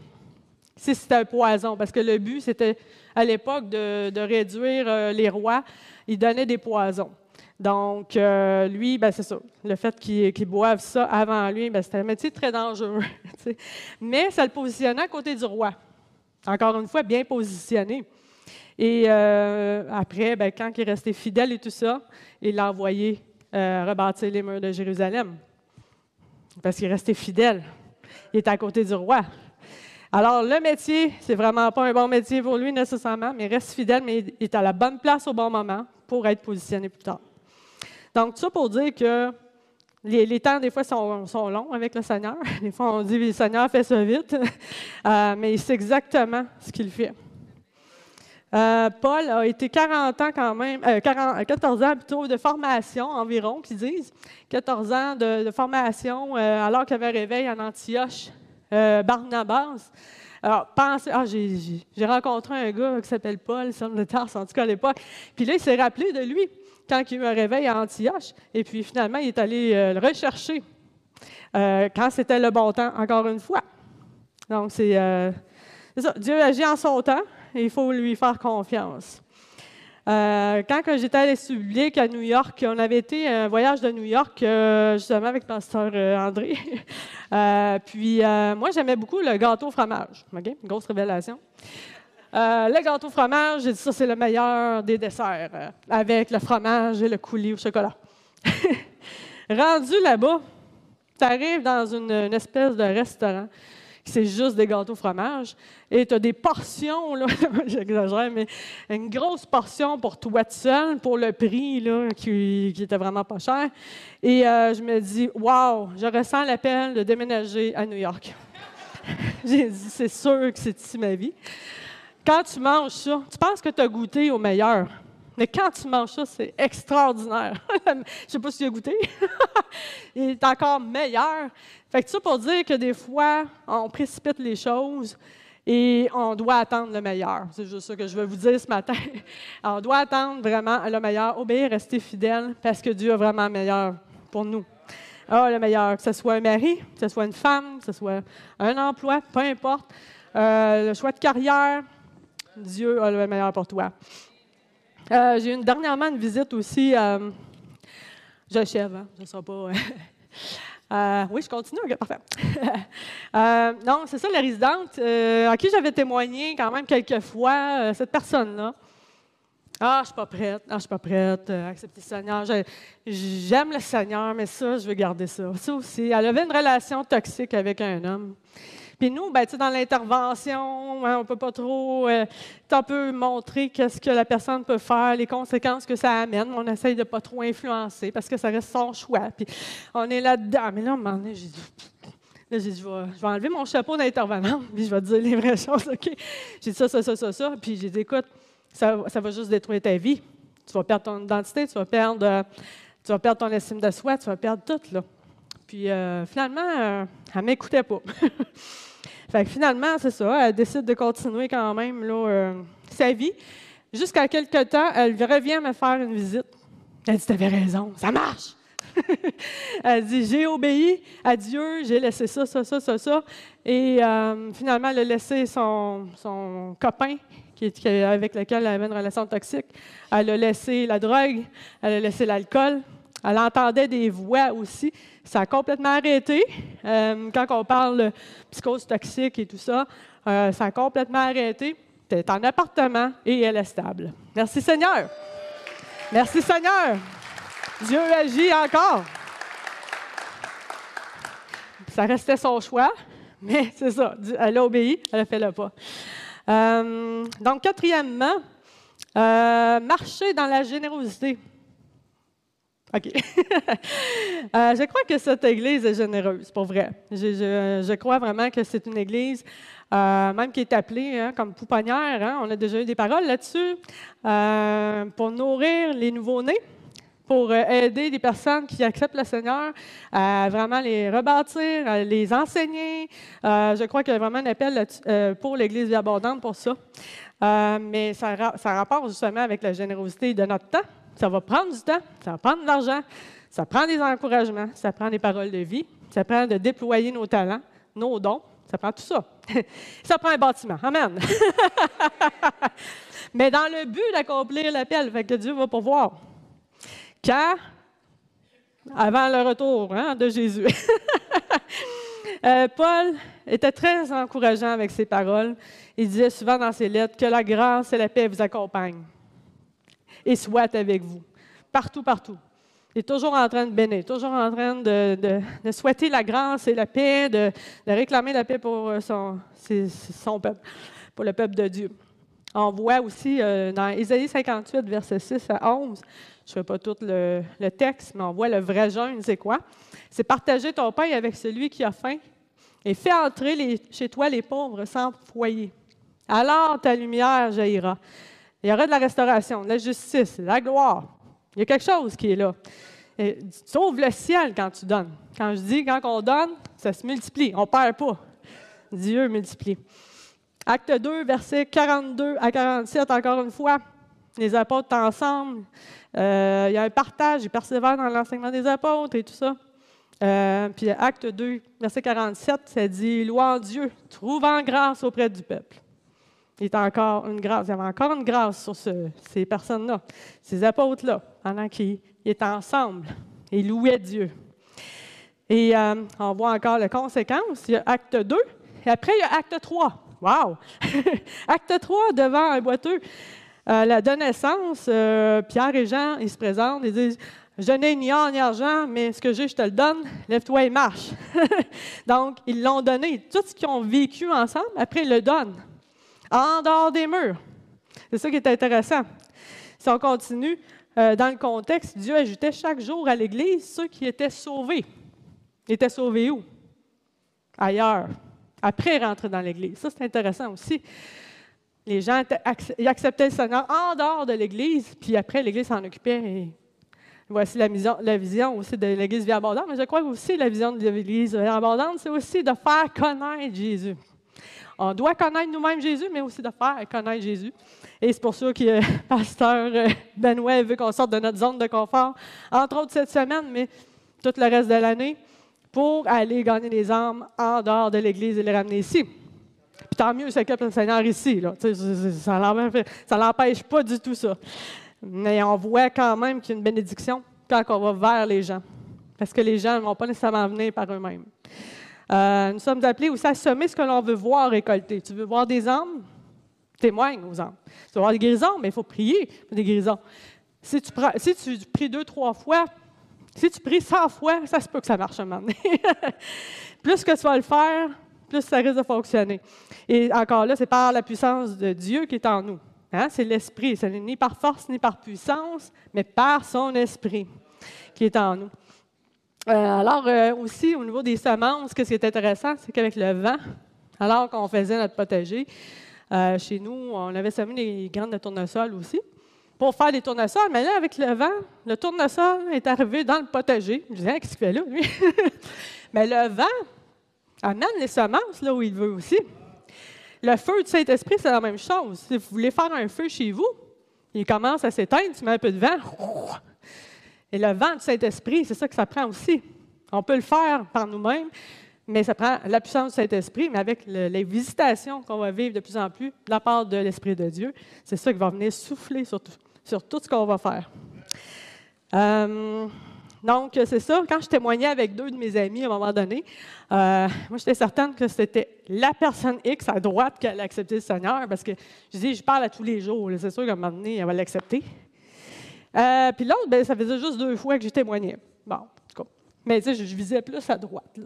Si c'était un poison, parce que le but, c'était à l'époque de, réduire les rois, il donnait des poisons. Donc, lui, ben, c'est ça. Le fait qu'il boive ça avant lui, ben, c'était un métier très dangereux. (laughs) Mais ça le positionnait à côté du roi. Encore une fois, bien positionné. Et euh, après, ben, quand il est resté fidèle et tout ça, il l'a envoyé euh, rebâtir les murs de Jérusalem. Parce qu'il est resté fidèle. Il est à côté du roi. Alors, le métier, c'est vraiment pas un bon métier pour lui nécessairement, mais il reste fidèle, mais il est à la bonne place au bon moment pour être positionné plus tard. Donc, tout ça pour dire que les, temps, des fois, sont, longs avec le Seigneur. Des fois, on dit le Seigneur fait ça vite, (laughs) euh, mais c'est exactement ce qu'il fait. Euh, Paul a été 40 ans quand même, 14 euh, ans plutôt de formation environ, qu'ils disent. 14 ans de, formation euh, alors qu'il y avait réveil en Antioche, Barnabas. Alors, pensez, ah, j'ai rencontré un gars qui s'appelle Paul, son de Tarse, en tout cas à l'époque. Puis là, il s'est rappelé de lui quand il y a eu un réveil à Antioche. Et puis finalement, il est allé le rechercher quand c'était le bon temps, encore une fois. Donc, c'est ça. Dieu agit en son temps il faut lui faire confiance. Euh, quand j'étais à l'Est à New York, on avait été un voyage de New York euh, justement avec le pasteur euh, André. (laughs) puis moi, j'aimais beaucoup le gâteau fromage. OK? grosse révélation. le gâteau fromage, j'ai dit ça, c'est le meilleur des desserts, avec le fromage et le coulis au chocolat. (laughs) Rendu là-bas, tu arrives dans une espèce de restaurant c'est juste des gâteaux fromage. Et tu as des portions, là, (laughs) j'exagère, mais une grosse portion pour toi seul, pour le prix là, qui, qui était vraiment pas cher. Et euh, je me dis, wow, je ressens l'appel de déménager à New York. (laughs) J'ai dit, c'est sûr que c'est ici ma vie. Quand tu manges ça, tu penses que tu as goûté au meilleur? Mais quand tu manges ça, c'est extraordinaire. (laughs) Je ne sais pas si tu as goûté. (laughs) Il est encore meilleur. Fait que ça pour dire que des fois, on précipite les choses et on doit attendre le meilleur. C'est juste ça que je veux vous dire ce matin. (laughs) on doit attendre vraiment le meilleur, obéir, rester fidèle, parce que Dieu a vraiment le meilleur pour nous. Ah, le meilleur, que ce soit un mari, que ce soit une femme, que ce soit un emploi, peu importe. Euh, le choix de carrière, Dieu a le meilleur pour toi. Euh, j'ai eu une, dernièrement une visite aussi. Euh, J'achève, hein? je ne serai pas. (laughs) Euh, oui, je continue, OK, parfait. (laughs) non, c'est ça, la résidente à qui j'avais témoigné quand même quelques fois, cette personne-là. Ah, je ne suis pas prête. Ah, je suis pas prête accepter le Seigneur. J'aime le Seigneur, mais ça, je veux garder ça. Ça aussi. Elle avait une relation toxique avec un homme. Puis nous, ben, dans l'intervention, hein, on ne peut pas trop euh, un peu montrer qu'est-ce que la personne peut faire, les conséquences que ça amène. On essaye de ne pas trop influencer parce que ça reste son choix. Puis on est là-dedans. Mais là, à un moment donné, j'ai dit, Là, j'ai dit, je vais, enlever mon chapeau d'intervenant, (laughs) puis je vais te dire les vraies choses, OK? J'ai dit ça, ça, ça, ça, ça. Puis j'ai dit, écoute, ça, ça, va juste détruire ta vie. Tu vas perdre ton identité, tu vas perdre, euh, tu vas perdre ton estime de soi, tu vas perdre tout, là. Puis euh, finalement, elle ne m'écoutait pas. (laughs) Fait que finalement, c'est ça, elle décide de continuer quand même euh, sa vie. Jusqu'à quelque temps, elle revient me faire une visite. Elle dit, avais raison, ça marche. (laughs) elle dit, j'ai obéi à Dieu, j'ai laissé ça, ça, ça, ça, ça. Et euh, finalement, elle a laissé son, copain avec lequel elle avait une relation toxique. Elle a laissé la drogue, elle a laissé l'alcool. Elle entendait des voix aussi. Ça a complètement arrêté. Euh, quand on parle de psychose toxique et tout ça, euh, ça a complètement arrêté. Elle est en appartement et elle est stable. Merci Seigneur. Merci Seigneur. Dieu agit encore. Ça restait son choix, mais (laughs) c'est ça. Elle a obéi, elle a fait le pas. Euh, donc, quatrièmement, marcher dans la générosité. OK. (laughs) Euh, je crois que cette Église est généreuse, pour vrai. Je, crois vraiment que c'est une Église, euh, même qui est appelée hein, comme pouponnière. Hein. on a déjà eu des paroles là-dessus, pour nourrir les nouveaux-nés pour aider des personnes qui acceptent le Seigneur à vraiment les rebâtir, à les enseigner. je crois qu'il y a vraiment un appel pour l'Église abondante pour ça. Euh, mais ça, ça rapporte justement avec la générosité de notre temps. Ça va prendre du temps, ça va prendre de l'argent, ça prend des encouragements, ça prend des paroles de vie, ça prend de déployer nos talents, nos dons, ça prend tout ça. (laughs) ça prend un bâtiment. Amen. (laughs) mais dans le but d'accomplir l'appel, fait que Dieu va pouvoir. Quand? Avant le retour hein, de Jésus. (laughs) Euh, Paul était très encourageant avec ses paroles. Il disait souvent dans ses lettres que la grâce et la paix vous accompagnent et soient avec vous, partout, partout. Il est toujours en train de bénir, toujours en train de, souhaiter la grâce et la paix, de, réclamer la paix pour euh, son, peuple, pour le peuple de Dieu. On voit aussi euh, dans Isaïe 58, versets 6 à 11, je ne fais pas tout le, le, texte, mais on voit le vrai jeûne, c'est quoi? C'est partager ton pain avec celui qui a faim et fais entrer chez toi les pauvres sans foyer. Alors ta lumière jaillira. Il y aura de la restauration, de la justice, de la gloire. Il y a quelque chose qui est là. Et, le ciel quand tu donnes. Quand je dis, quand on donne, ça se multiplie. On ne perd pas. Dieu multiplie. Acte 2, versets 42 à 47, encore une fois. Les apôtres ensemble. Euh, il y a un partage, ils persévèrent dans l'enseignement des apôtres et tout ça. Euh, puis acte 2, verset 47, ça dit Louant Dieu, trouvant grâce auprès du peuple. Il, y avait encore une grâce sur ces personnes-là, ces apôtres-là, pendant qu'ils étaient ensemble et louaient Dieu. Et euh, on voit encore les conséquences. Il y a acte 2, et après, il y a acte 3. Wow! (laughs) acte 3, devant un boiteux. Euh, la de naissance, euh, Pierre et Jean, ils se présentent, ils disent Je n'ai ni or ni argent, mais ce que j'ai, je te le donne, lève-toi et marche. (laughs) Donc, ils l'ont donné. Tout ce qu'ils ont vécu ensemble, après, ils le donnent en dehors des murs. C'est ça qui est intéressant. Si on continue, euh, dans le contexte, Dieu ajoutait chaque jour à l'Église ceux qui étaient sauvés. Ils étaient sauvés où? Ailleurs. Après rentrer dans l'Église. Ça, c'est intéressant aussi. Les gens ils acceptaient le Seigneur en dehors de l'Église, puis après, l'Église s'en occupait. Voici la, la vision aussi de l'Église vie abondante. Mais je crois aussi la vision de l'Église vie abondante, c'est aussi de faire connaître Jésus. On doit connaître nous-mêmes Jésus, mais aussi de faire connaître Jésus. Et c'est pour ça que le (laughs) pasteur euh, Benoît veut qu'on sorte de notre zone de confort, entre autres cette semaine, mais tout le reste de l'année, pour aller gagner des âmes en dehors de l'Église et les ramener ici. Puis tant mieux, c'est que le Seigneur ici. Là. Ça l'empêche pas du tout ça. Mais on voit quand même qu'il y a une bénédiction quand on va vers les gens. Parce que les gens ne vont pas nécessairement venir par eux-mêmes. Euh, nous sommes appelés aussi à semer ce que l'on veut voir récolter. Tu veux voir des âmes? Témoigne aux âmes. Tu veux voir des guérisons? Mais il faut prier pour des guérisons. Si tu, pries deux, trois fois, si tu pries cent fois, ça se peut que ça marche un moment donné. (laughs) plus que tu vas le faire, plus ça risque de fonctionner. Et encore là, c'est par la puissance de Dieu qui est en nous. Hein? C'est l'Esprit. Ce n'est ni par force ni par puissance, mais par son Esprit qui est en nous. Euh, alors, euh, aussi, au niveau des semences, ce qui est intéressant, c'est qu'avec le vent, alors qu'on faisait notre potager, euh, chez nous, on avait semé des graines de tournesol aussi pour faire des tournesols. Mais là, avec le vent, le tournesol est arrivé dans le potager. Je disais, qu'est-ce qu'il fait là, lui? (laughs) mais le vent amène les semences là où il veut aussi. Le feu du Saint-Esprit, c'est la même chose. Si vous voulez faire un feu chez vous, il commence à s'éteindre, tu mets un peu de vent, (laughs) et le vent du Saint-Esprit, c'est ça que ça prend aussi. On peut le faire par nous-mêmes, mais ça prend la puissance du Saint-Esprit, mais avec les visitations qu'on va vivre de plus en plus de la part de l'Esprit de Dieu, c'est ça qui va venir souffler sur tout, sur tout ce qu'on va faire. Euh, donc, c'est ça. Quand je témoignais avec deux de mes amis à un moment donné, euh, moi, j'étais certaine que c'était la personne X à droite qui allait accepter le Seigneur, parce que je dis, je parle à tous les jours. C'est sûr qu'à un moment donné, elle va l'accepter. Euh, puis l'autre, ben, ça faisait juste deux fois que j'ai témoigné. Bon, en tout cas. Mais tu sais, je, visais plus à droite.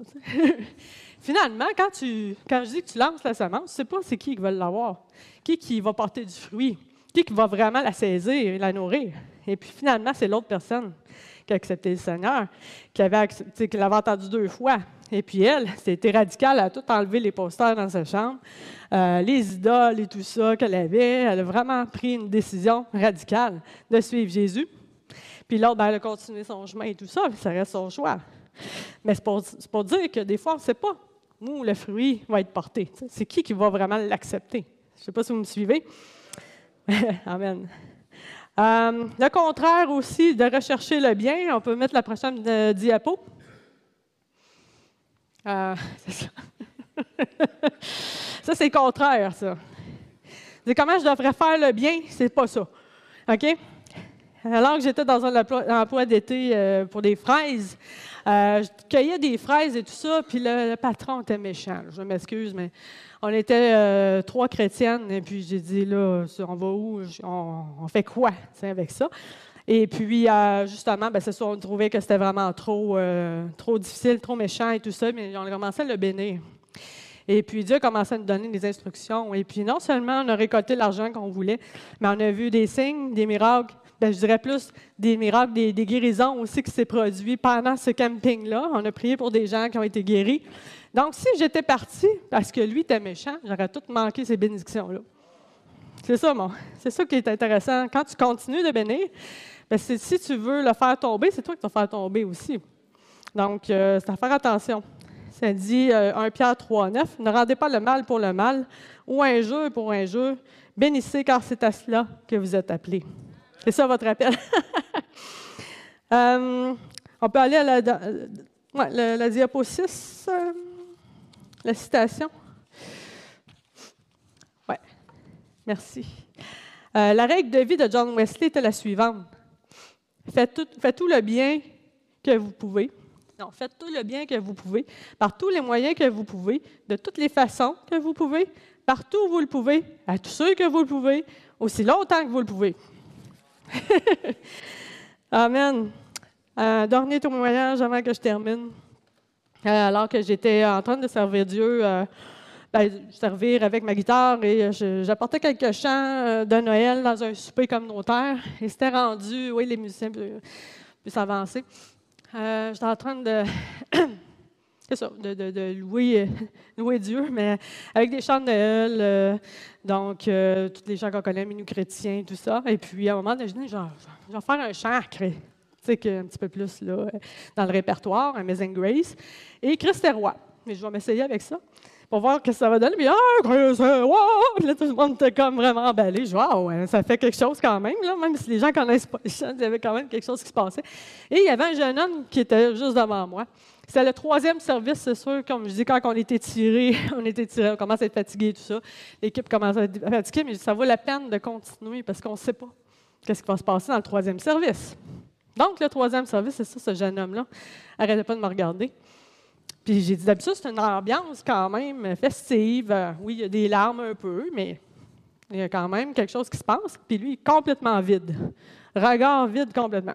(laughs) Finalement, quand, tu, quand je dis que tu lances la semence, tu ne sais pas c'est qui qui va l'avoir, qui qui va porter du fruit, qui va vraiment la saisir et la nourrir? Et puis finalement, c'est l'autre personne qui a accepté le Seigneur, qui avait qui l'avait entendu deux fois. Et puis elle, c'était radical, elle a tout enlevé les posters dans sa chambre, euh, les idoles et tout ça qu'elle avait. Elle a vraiment pris une décision radicale de suivre Jésus. Puis l'autre, ben, elle a continué son chemin et tout ça, ça reste son choix. Mais c'est pour, pour, dire que des fois, on ne sait pas où le fruit va être porté. C'est qui qui va vraiment l'accepter? Je ne sais pas si vous me suivez. (laughs) Amen. Euh, le contraire aussi de rechercher le bien, on peut mettre la prochaine euh, diapo. Euh, (laughs) ça. ça, c'est le contraire, ça. comment je devrais faire le bien, c'est pas ça. OK? Alors que j'étais dans un emploi d'été pour des fraises, je cueillais des fraises et tout ça, puis le patron était méchant. Je m'excuse, mais on était euh, trois chrétiennes, et puis j'ai dit, là, on va où? On, fait quoi avec ça? Et puis, euh, justement, ben, c'est on trouvait que c'était vraiment trop, euh, trop difficile, trop méchant et tout ça, mais on a commencé à le bénir. Et puis, Dieu a commencé à nous donner des instructions. Et puis, non seulement on a récolté l'argent qu'on voulait, mais on a vu des signes, des miracles, ben, je dirais plus des miracles, des, guérisons aussi qui s'est produit pendant ce camping-là. On a prié pour des gens qui ont été guéris. Donc, si j'étais parti parce que lui était méchant, j'aurais tout manqué ces bénédictions-là. C'est ça, mon. C'est ça qui est intéressant. Quand tu continues de bénir, bien, si tu veux le faire tomber, c'est toi qui vas faire tomber aussi. Donc, euh, c'est à faire attention. Ça dit 1 euh, Pierre 3, 9, Ne rendez pas le mal pour le mal ou un jeu pour un jeu. Bénissez car c'est à cela que vous êtes appelés. C'est ça votre appel. (laughs) Euh, on peut aller à la, la, la diapo 6 la citation? Oui, merci. Euh, la règle de vie de John Wesley était la suivante. Faites tout, faites tout le bien que vous pouvez. Non, faites tout le bien que vous pouvez, par tous les moyens que vous pouvez, de toutes les façons que vous pouvez, partout où vous le pouvez, à tous ceux que vous le pouvez, aussi longtemps que vous le pouvez. (laughs) Amen. Un dernier témoignage avant que je termine. Euh, alors que j'étais en train de servir Dieu, euh, ben, servir avec ma guitare et j'apportais quelques chants de Noël dans un souper communautaire. Et c'était rendu, oui, les musiciens avancés. Euh, j'étais en train de. (clears throat) C'est ça, de, (laughs) louer, Dieu, mais avec des chants de Noël, donc tous les chants qu'on connaît, nous chrétiens, tout ça. Et puis, à un moment donné, je dis, je vais faire un chant sais, un petit peu plus là, dans le répertoire, Amazing Grace. Et Christ est roi. Mais je vais m'essayer avec ça pour voir ce que ça va donner. Puis, ah, Christ est roi! là, tout le monde était comme vraiment emballé. Je wow, ça fait quelque chose quand même, même si les gens connaissent pas (laughs) il y avait quand même quelque chose qui se passait. Et il y avait un jeune homme qui était juste devant moi. C'était le troisième service, c'est sûr. Comme je dis, quand on était tiré, (laughs) on était tiré, on commence à être fatigué, tout ça. L'équipe commence à être fatiguée, mais ça vaut la peine de continuer parce qu'on ne sait pas qu'est-ce qui va se passer dans le troisième service. Donc, le troisième service, c'est ça, ce jeune homme-là. Arrêtez pas de me regarder. Puis j'ai dit, d'habitude, c'est une ambiance quand même festive. Oui, il y a des larmes un peu, mais il y a quand même quelque chose qui se passe. Puis lui, complètement vide. Regard vide complètement.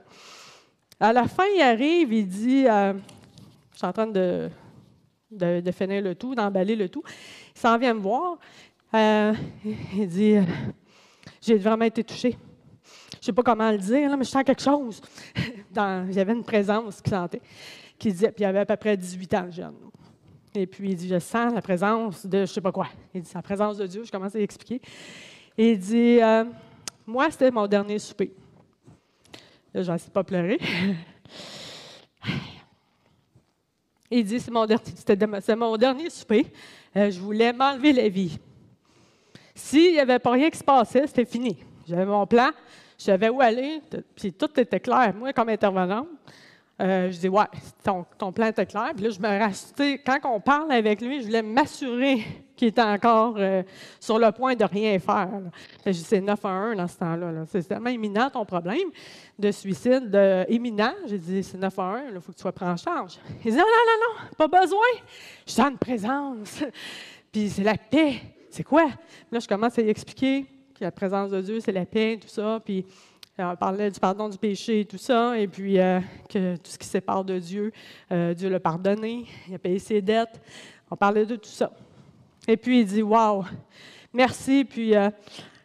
À la fin, il arrive, il dit, euh, suis en train de, de, finir le tout, d'emballer le tout. Il s'en vient me voir. Euh, il dit, j'ai vraiment été touché je ne sais pas comment le dire, mais je sens quelque chose. (laughs) avait une présence qui sentait, qui disait, puis il avait à peu près 18 ans, jeune. Et puis il dit, je sens la présence de je ne sais pas quoi. Il dit, la présence de Dieu, je commence à expliquer. Et il dit, euh, moi, c'était mon dernier souper. Là, je ne pas pleurer. (laughs) Il dit, c'est mon, dernier, souper. Euh, je voulais m'enlever la vie. S'il n'y avait pas rien qui se passait, c'était fini. J'avais mon plan, je savais où aller, puis tout était clair. Moi, comme intervenante, euh, je dis Ouais, ton, plan était clair. Puis là, je me rachetais. Quand on parle avec lui, je voulais m'assurer (laughs) qu'il était encore euh, sur le point de rien faire. Je dis C'est 9 à 1 dans ce temps-là. c'est tellement imminent ton problème de suicide, de, imminent. J'ai dit C'est 9 à 1, il faut que tu sois pris en charge. Il dit Non, non, non, non, pas besoin. Je sens une présence. (laughs) puis c'est la paix. C'est quoi? Là, je commence à lui expliquer la présence de Dieu, c'est la paix, tout ça. Puis on parlait du pardon du péché et tout ça, et puis euh, que tout ce qui sépare de Dieu, euh, Dieu l'a pardonné, il a payé ses dettes. On parlait de tout ça. Et puis il dit Waouh, merci. Puis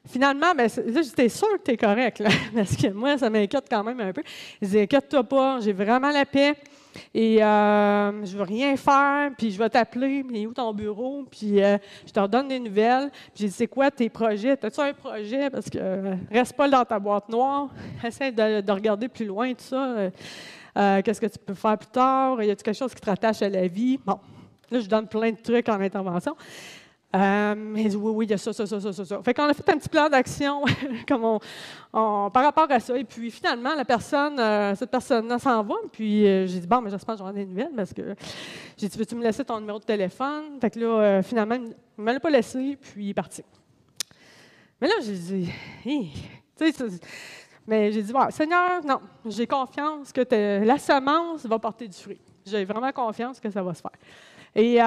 finalement, ben, j'étais sûre que tu es correct, (laughs) parce que moi, ça m'inquiète quand même un peu. Il dit Inquiète-toi pas, j'ai vraiment la paix. Et euh, je veux rien faire, puis je vais t'appeler, mais où ton bureau, puis euh, je te redonne des nouvelles. Puis j'ai dit, c'est quoi tes projets? As-tu un projet? Parce que euh, reste pas dans ta boîte noire, (laughs) essaie de, regarder plus loin, tout ça. Euh, qu'est-ce que tu peux faire plus tard? Y a-t-il quelque chose qui te rattache à la vie? Bon, là, je donne plein de trucs en intervention. Euh, oui, oui, il y a ça, ça, ça, ça, ça. Fait qu'on a fait un petit plan d'action (laughs) par rapport à ça. Et puis finalement, la personne, euh, cette personne-là s'en va. Puis euh, j'ai dit, bon, mais j'espère que j'aurai des nouvelles parce que j'ai dit, veux-tu me laisser ton numéro de téléphone? Fait que là, finalement, il ne me l'a pas laissé, puis il est parti. Mais là, j'ai dit, tu sais, mais j'ai dit, Seigneur, non, j'ai confiance que la semence va porter du fruit. J'ai vraiment confiance que ça va se faire. Et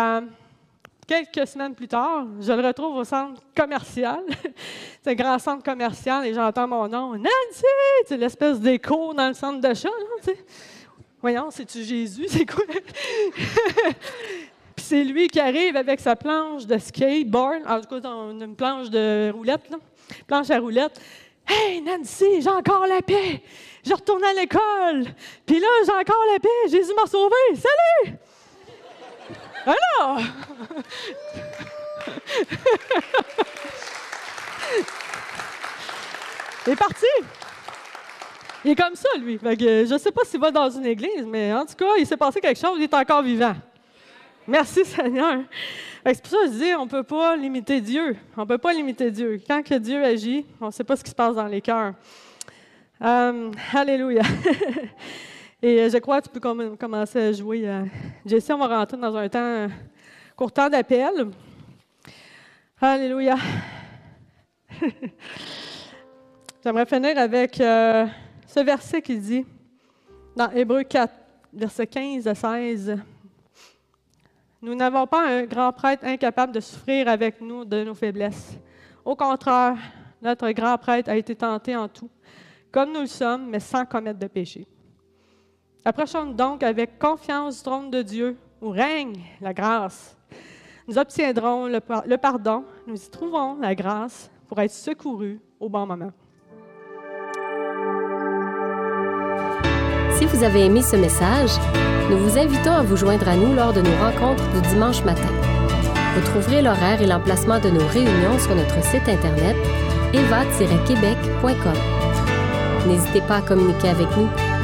Quelques semaines plus tard, je le retrouve au centre commercial. (laughs) c'est un grand centre commercial et j'entends mon nom. Nancy! C'est l'espèce d'écho dans le centre d'achat. Voyons, c'est-tu Jésus? (laughs) C'est quoi? Puis c'est lui qui arrive avec sa planche de skateboard, en tout cas, une planche de roulette, planche à roulette. Hey, Nancy, j'ai encore la paix! Je retourne à l'école! Puis là, j'ai encore la paix! Jésus m'a sauvé! Salut! Alors! (laughs) Il est parti. Il est comme ça, lui. je ne sais pas s'il va dans une église, mais en tout cas, il s'est passé quelque chose, il est encore vivant. Merci, (laughs) Seigneur. C'est pour ça que je dis, on ne peut pas limiter Dieu. On ne peut pas limiter Dieu. Quand que Dieu agit, on ne sait pas ce qui se passe dans les cœurs. Euh, alléluia. (laughs) Et euh, je crois que tu peux commencer à jouer. Euh, Jessie, on va rentrer dans un temps, court temps d'appel. Alléluia. (laughs) J'aimerais finir avec euh, ce verset qui dit, dans Hébreu 4, versets 15 à 16, Nous n'avons pas un grand prêtre incapable de souffrir avec nous de nos faiblesses. Au contraire, notre grand prêtre a été tenté en tout, comme nous le sommes, mais sans commettre de péché. Approchons-nous donc avec confiance du trône de Dieu où règne la grâce. Nous obtiendrons le, pardon, nous y trouvons la grâce pour être secourus au bon moment. Si vous avez aimé ce message, nous vous invitons à vous joindre à nous lors de nos rencontres du dimanche matin. Vous trouverez l'horaire et l'emplacement de nos réunions sur notre site internet eva-québec.com. N'hésitez pas à communiquer avec nous